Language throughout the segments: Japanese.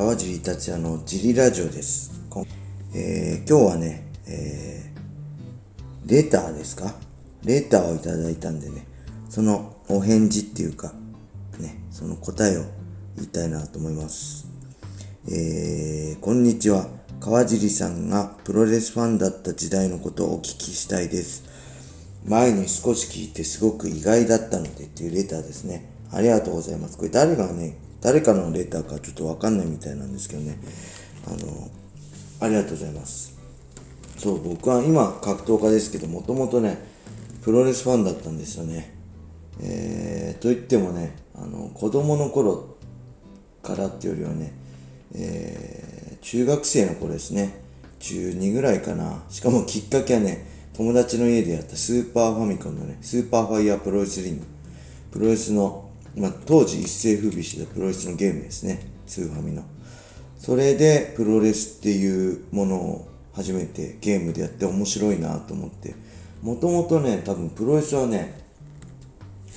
川尻達也のジリラジオです。えー今日はね、えーレターですか？レターをいただいたんでね、そのお返事っていうか、ね、その答えを言いたいなと思います。えーこんにちは。川尻さんがプロレスファンだった時代のことをお聞きしたいです。前に少し聞いてすごく意外だったのでっていうレターですね。ありがとうございます。これ誰がね、誰かのレターかちょっとわかんないみたいなんですけどね。あの、ありがとうございます。そう、僕は今格闘家ですけど、もともとね、プロレスファンだったんですよね。えー、と言ってもね、あの、子供の頃からっていうよりはね、えー中学生の頃ですね。中2ぐらいかな。しかもきっかけはね、友達の家でやったスーパーファミコンのね、スーパーファイヤープロレスリング。プロレスの、ま、当時一世風靡してたプロレスのゲームですね。スーファミの。それでプロレスっていうものを初めてゲームでやって面白いなと思って。もともとね、多分プロレスはね、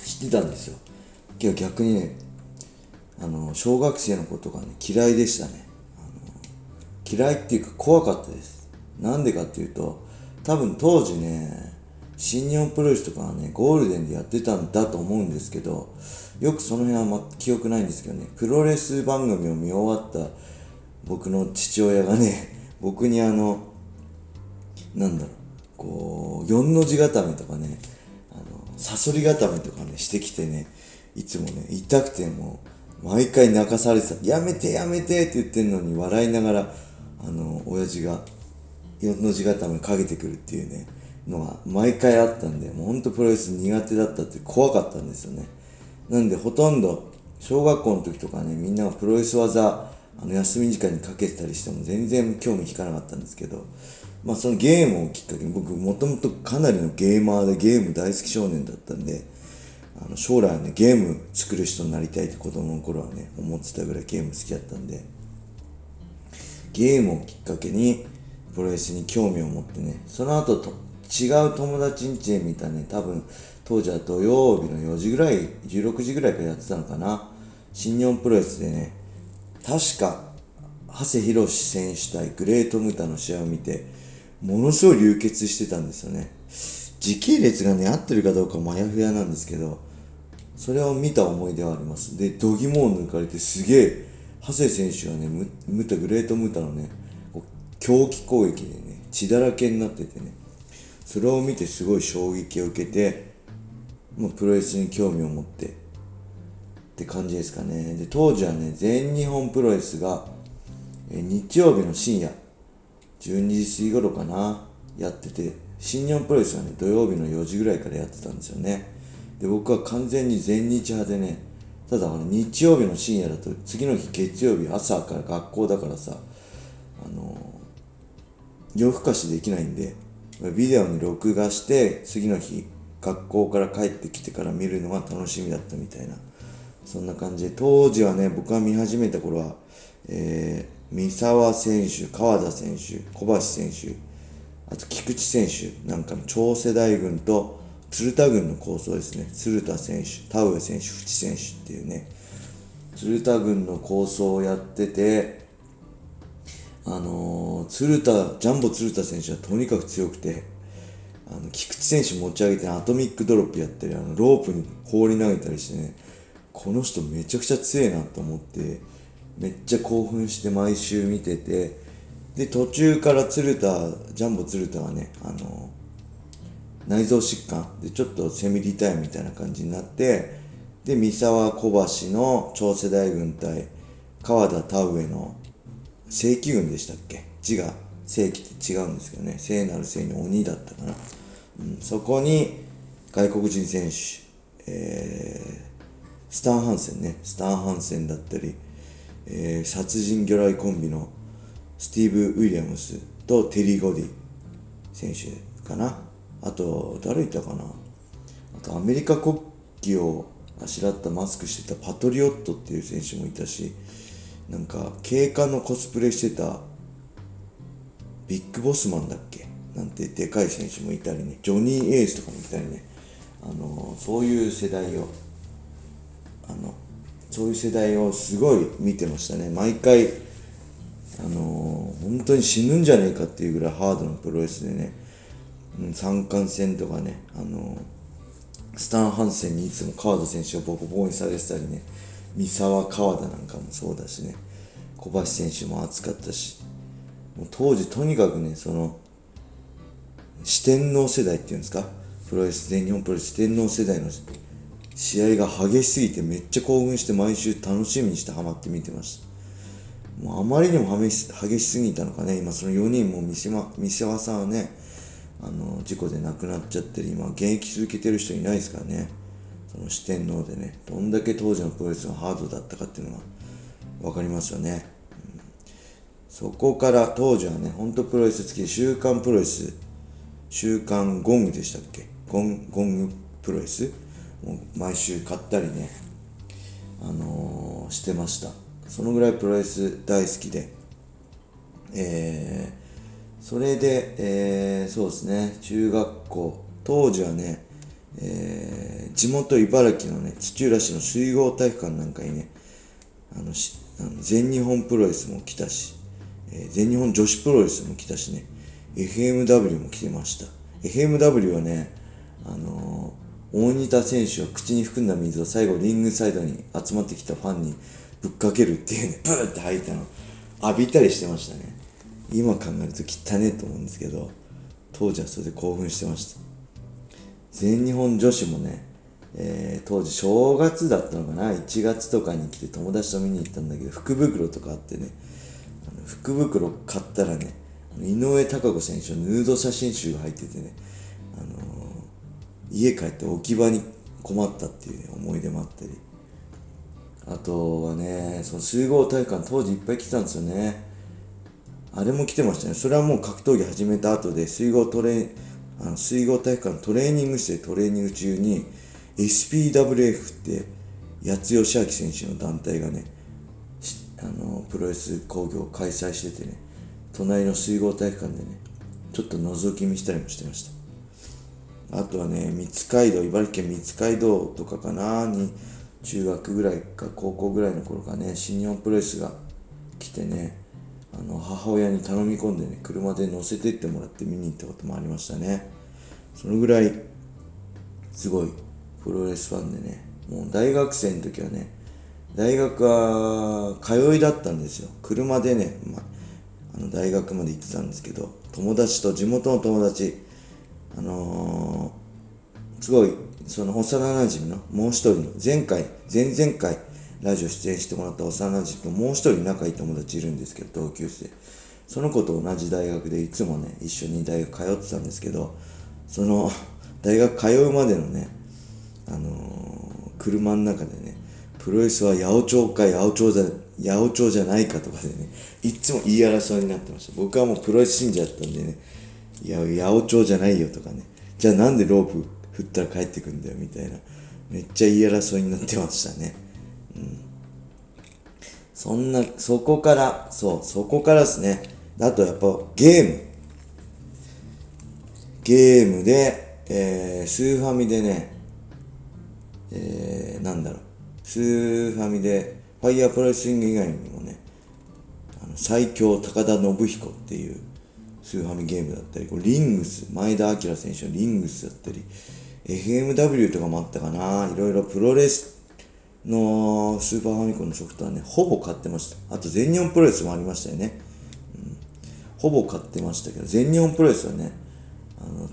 知ってたんですよ。けど逆にね、あの、小学生のことがね、嫌いでしたね。嫌いっていうか怖かったです。なんでかっていうと、多分当時ね、新日本プロレスとかはね、ゴールデンでやってたんだと思うんですけど、よくその辺は、ま、記憶ないんですけどね、プロレス番組を見終わった僕の父親がね、僕にあの、なんだろう、こう、四の字固めとかね、あの、サソリ固めとかね、してきてね、いつもね、痛くてもう、毎回泣かされてた。やめてやめてって言ってんのに笑いながら、あの、親父が四の字固めかけてくるっていうね、のが毎回あったんで、もうほんとプロレス苦手だったって怖かったんですよね。なんでほとんど、小学校の時とかね、みんながプロレス技、あの、休み時間にかけてたりしても全然興味引かなかったんですけど、まあそのゲームをきっかけに、僕もともとかなりのゲーマーでゲーム大好き少年だったんで、あの将来はね、ゲーム作る人になりたいって子供の頃はね、思ってたぐらいゲーム好きだったんで、ゲームをきっかけにプロレスに興味を持ってね、その後と違う友達ん家で見たね、多分当時は土曜日の4時ぐらい、16時ぐらいからやってたのかな。新日本プロレスでね、確か、長谷博選手対グレートムタの試合を見て、ものすごい流血してたんですよね。時系列がね、合ってるかどうかもやふやなんですけど、それを見た思い出はあります。で、度肝を抜かれてすげえ、長谷選手がね、ムムタ、グレートムタのね、狂気攻撃でね、血だらけになっててね、それを見てすごい衝撃を受けて、もうプロレスに興味を持ってって感じですかね。で、当時はね、全日本プロレスが、え日曜日の深夜、12時過ぎ頃かな、やってて、新日本プロレスはね、土曜日の4時ぐらいからやってたんですよね。で、僕は完全に全日派でね、ただあの日曜日の深夜だと、次の日月曜日朝から学校だからさ、あの夜更かしできないんで、ビデオに録画して、次の日、学校から帰ってきてから見るのが楽しみだったみたいな。そんな感じで、当時はね、僕が見始めた頃は、えー、三沢選手、川田選手、小橋選手、あと菊池選手なんかの超世代軍と鶴田軍の構想ですね。鶴田選手、田上選手、淵選手っていうね、鶴田軍の構想をやってて、あのー、鶴田、ジャンボ鶴田選手はとにかく強くて、あの、菊池選手持ち上げてアトミックドロップやったり、あの、ロープに放り投げたりしてね、この人めちゃくちゃ強いなと思って、めっちゃ興奮して毎週見てて、で、途中から鶴田、ジャンボ鶴田はね、あの、内臓疾患でちょっとセミリタイみたいな感じになって、で、三沢小橋の超世代軍対川田田上の正規軍でしたっけ？字が正規って違うんですけどね。聖なる聖に鬼だったかな。うん、そこに外国人選手、えー、スタン・ハンセンね。スタン・ハンセンだったり、えー、殺人魚雷コンビのスティーブ・ウィリアムスとテリー・ゴディ選手かな。あと、誰いたかな。あと、アメリカ国旗をあしらったマスクしてたパトリオットっていう選手もいたし、なんか、警官のコスプレしてたビッグボスマンだっけ？なんてでかい選手もいたりね、ジョニー・エースとかもいたりね、あの、そういう世代を、あの、そういう世代をすごい見てましたね。毎回、あの、本当に死ぬんじゃねえかっていうぐらいハードなプロレスでね、うん、三冠戦とかね、あの、スタン・ハンセンにいつも川田選手をボコボコにされてたりね、三沢川田なんかもそうだしね、小橋選手も熱かったし、もう当時とにかくね、その、四天王世代っていうんですか、プロレス、全日本プロレス四天王世代の試合が激しすぎてめっちゃ興奮して毎週楽しみにしてハマって見てました。もうあまりにも激し激しすぎたのかね、今その4人も三島、三沢さんはね、あの、事故で亡くなっちゃってる、今現役続けてる人いないですからね。その四天王でね、どんだけ当時のプロレスがハードだったかっていうのが分かりますよね。うん、そこから当時はね、ほんとプロレス好きで週刊プロレス、週刊ゴングでしたっけ？ゴンゴングプロレス？もう毎週買ったりね、あのー、してました。そのぐらいプロレス大好きで、えー、それで、えー、そうですね、中学校、当時はね、えー、地元茨城のね、土浦市の水郷体育館なんかにね、あのしあの全日本プロレスも来たし、えー、全日本女子プロレスも来たしね、FMW も来てました。FMW はね、あの大仁田選手は口に含んだ水を最後リングサイドに集まってきたファンにぶっかけるっていうね、ブーって吐いたの浴びたりしてましたね。今考えると汚ねえと思うんですけど、当時はそれで興奮してました。全日本女子もね、えー、当時正月だったのかな、1月とかに来て友達と見に行ったんだけど、福袋とかあってね、あの福袋買ったらね、井上貴子選手のヌード写真集が入っててね、あの家帰って置き場に困ったっていう、ね、思い出もあったり。あとはねその水郷体育館当時いっぱい来たんですよね。あれも来てましたね。それはもう格闘技始めた後で水郷トレあの水郷体育館のトレーニング室でトレーニング中に SPWF って八代義明選手の団体がねあのプロレス工業を開催しててね隣の水郷体育館でねちょっと覗き見したりもしてましたあとはね、三街道、茨城県三街道とかかな、に、中学ぐらいか高校ぐらいの頃かね、新日本プロレスが来てね、あの、母親に頼み込んでね、車で乗せてってもらって見に行ったこともありましたね。そのぐらい、すごい、プロレスファンでね、もう大学生の時はね、大学は通いだったんですよ。車でね、まあの大学まで行ってたんですけど、友達と地元の友達、あのー、すごい、その幼馴染のもう一人の、前回、前々回、ラジオ出演してもらった幼馴染ともう一人仲いい友達いるんですけど、同級生。その子と同じ大学でいつもね、一緒に大学通ってたんですけど、その、大学通うまでのね、あのー、車の中でね、プロレスは八百長か八百長じゃ、八百長じゃないかとかでね、いつも言い争いになってました。僕はもうプロレス信者だったんでね、いや、八百長じゃないよとかね。じゃあなんでロープ振ったら帰ってくんだよみたいな。めっちゃ言い争いになってましたね。うん。そんな、そこから、そう、そこからですね。あとやっぱゲーム。ゲームで、えー、スーファミでね、えー、なんだろう。スーファミで、ファイヤープロレスリング以外にもね、あの最強高田信彦っていう、スーファミゲームだったり、こリングス、前田明選手のリングスだったり、FMW とかもあったかな、いろいろプロレスのスーパーファミコンのソフトはね、ほぼ買ってました。あと全日本プロレスもありましたよね。うん、ほぼ買ってましたけど、全日本プロレスはね、あの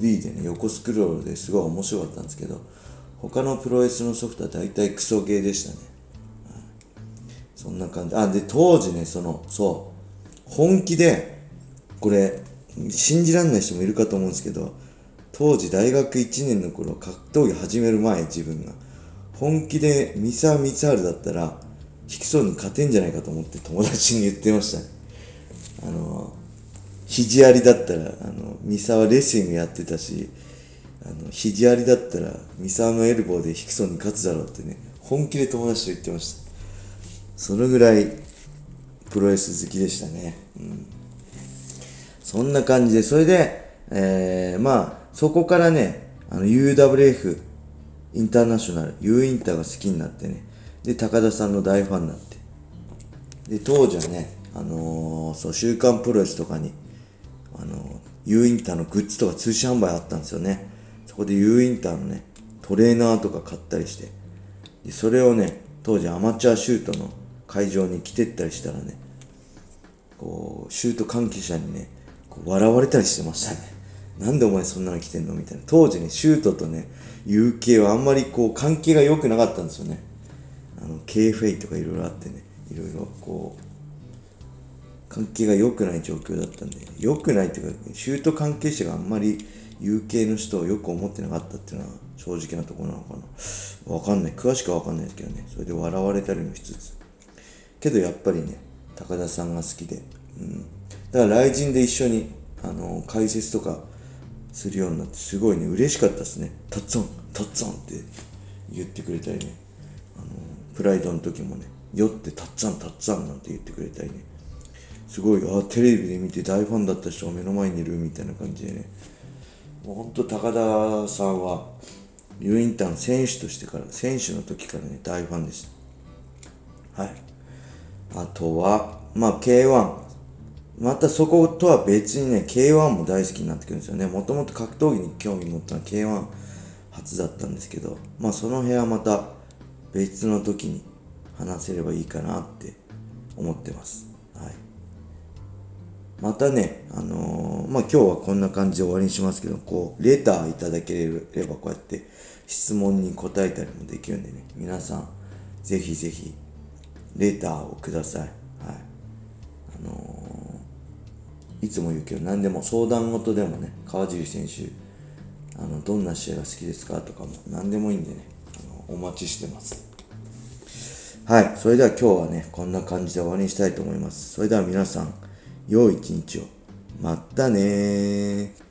2D でね、横スクロールですごい面白かったんですけど、他のプロレスのソフトは大体クソゲーでしたね。そんな感じ。あ、で、当時ね、その、そう、本気で、これ、信じらんない人もいるかと思うんですけど、当時大学1年の頃、格闘技始める前、自分が。本気で三沢光晴だったら、ヒクソンに勝てんじゃないかと思って友達に言ってましたね。肘ありだったら、あの、三沢レスリングやってたし、あの、肘ありだったら、三沢のエルボーでヒクソンに勝つだろうってね、本気で友達と言ってました。そのぐらい、プロレス好きでしたね。うん。そんな感じで、それで、えー、まあ、そこからね、あの、UWF インターナショナル、U インターが好きになってね、で、高田さんの大ファンになって。で、当時はね、あのー、そう、週刊プロレスとかに、あの、U インターのグッズとか通信販売あったんですよね。そこで U インターのね、トレーナーとか買ったりして、でそれをね、当時アマチュアシュートの会場に来てったりしたらね、こう、シュート関係者にね、こう笑われたりしてましたね。なんでお前そんなの着てんのみたいな。当時ね、シュートとね、UK はあんまりこう関係が良くなかったんですよね。あの、KFA とかいろいろあってね、いろいろこう、関係が良くない状況だったんで、良くないっていうか、シュート関係者があんまり UK の人をよく思ってなかったっていうのは正直なところなのかな。わかんない。詳しくはわかんないですけどね。それで笑われたりもしつつ。けどやっぱりね、高田さんが好きで。うん。だから来人で一緒に、あの、解説とかするようになって、すごいね、嬉しかったですね。たっつん、たっつんって言ってくれたりね。あの、プライドの時もね、酔ってたっつん、たっつんなんて言ってくれたりね。すごい、あ、テレビで見て大ファンだった人が目の前にいるみたいな感じでね。もうほんと高田さんは、ユーインターの選手としてから、選手の時からね、大ファンでした。はい。あとは、まあ、K1。またそことは別にね、K1 も大好きになってくるんですよね。もともと格闘技に興味持ったのは K1 初だったんですけど、まあその辺はまた別の時に話せればいいかなって思ってます。またね、あのー、まあ今日はこんな感じで終わりにしますけど、こう、レターいただければこうやって質問に答えたりもできるんでね、皆さん、ぜひぜひ、レターをください。はい。あのー、いつも言うけど、何でも相談事でもね、川尻選手、あの、どんな試合が好きですかとかも、何でもいいんでね、あの、お待ちしてます。はい。それでは今日はね、こんな感じで終わりにしたいと思います。それでは皆さん、良い一日を。またね